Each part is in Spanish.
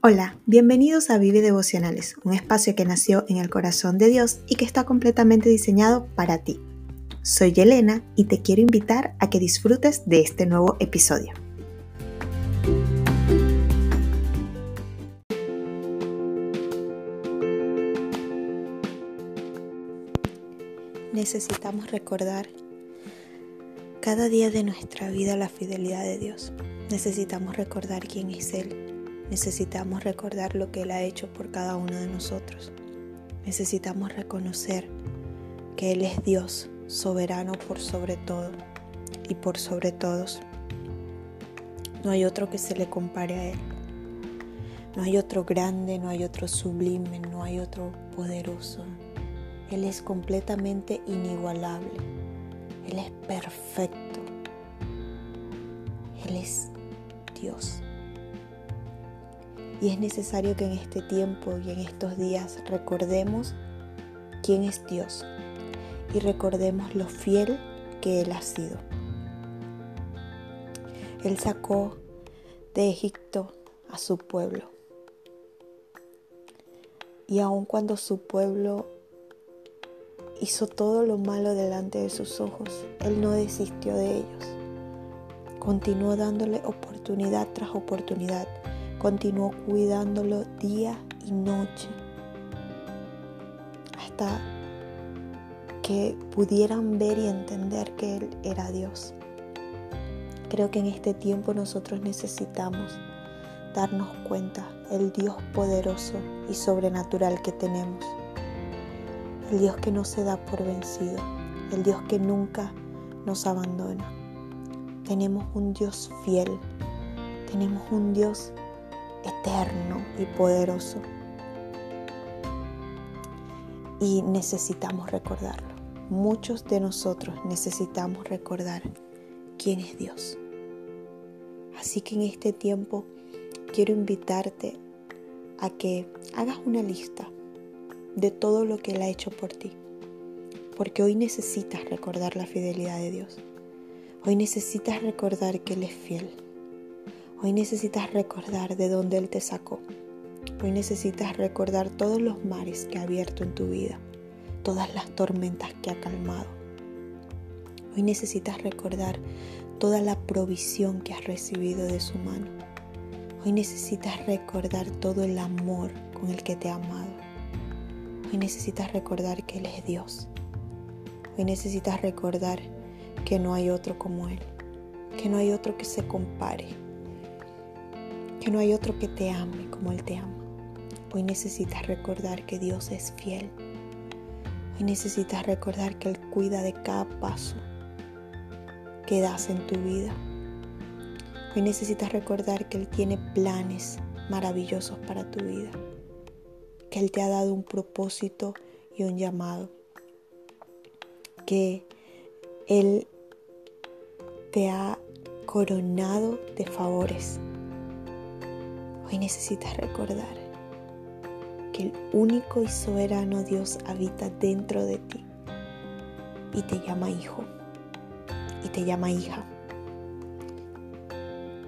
Hola, bienvenidos a Vive Devocionales, un espacio que nació en el corazón de Dios y que está completamente diseñado para ti. Soy Yelena y te quiero invitar a que disfrutes de este nuevo episodio. Necesitamos recordar cada día de nuestra vida la fidelidad de Dios. Necesitamos recordar quién es Él Necesitamos recordar lo que Él ha hecho por cada uno de nosotros. Necesitamos reconocer que Él es Dios, soberano por sobre todo y por sobre todos. No hay otro que se le compare a Él. No hay otro grande, no hay otro sublime, no hay otro poderoso. Él es completamente inigualable. Él es perfecto. Él es Dios. Y es necesario que en este tiempo y en estos días recordemos quién es Dios y recordemos lo fiel que Él ha sido. Él sacó de Egipto a su pueblo. Y aun cuando su pueblo hizo todo lo malo delante de sus ojos, Él no desistió de ellos. Continuó dándole oportunidad tras oportunidad continuó cuidándolo día y noche hasta que pudieran ver y entender que Él era Dios. Creo que en este tiempo nosotros necesitamos darnos cuenta el Dios poderoso y sobrenatural que tenemos. El Dios que no se da por vencido. El Dios que nunca nos abandona. Tenemos un Dios fiel. Tenemos un Dios eterno y poderoso. Y necesitamos recordarlo. Muchos de nosotros necesitamos recordar quién es Dios. Así que en este tiempo quiero invitarte a que hagas una lista de todo lo que Él ha hecho por ti. Porque hoy necesitas recordar la fidelidad de Dios. Hoy necesitas recordar que Él es fiel. Hoy necesitas recordar de dónde Él te sacó. Hoy necesitas recordar todos los mares que ha abierto en tu vida, todas las tormentas que ha calmado. Hoy necesitas recordar toda la provisión que has recibido de su mano. Hoy necesitas recordar todo el amor con el que te ha amado. Hoy necesitas recordar que Él es Dios. Hoy necesitas recordar que no hay otro como Él, que no hay otro que se compare que no hay otro que te ame como Él te ama. Hoy necesitas recordar que Dios es fiel. Hoy necesitas recordar que Él cuida de cada paso que das en tu vida. Hoy necesitas recordar que Él tiene planes maravillosos para tu vida. Que Él te ha dado un propósito y un llamado. Que Él te ha coronado de favores Hoy necesitas recordar que el único y soberano Dios habita dentro de ti y te llama hijo y te llama hija.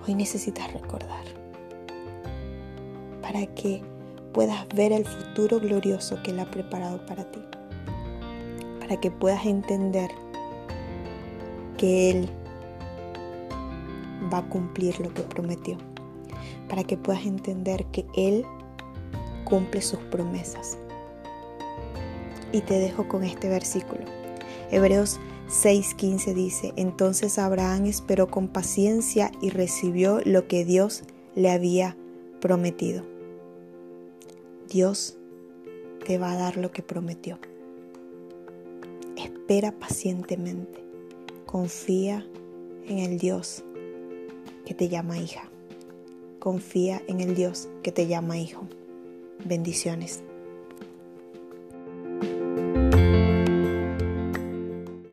Hoy necesitas recordar para que puedas ver el futuro glorioso que Él ha preparado para ti, para que puedas entender que Él va a cumplir lo que prometió para que puedas entender que Él cumple sus promesas. Y te dejo con este versículo. Hebreos 6:15 dice, entonces Abraham esperó con paciencia y recibió lo que Dios le había prometido. Dios te va a dar lo que prometió. Espera pacientemente. Confía en el Dios que te llama hija. Confía en el Dios que te llama hijo. Bendiciones.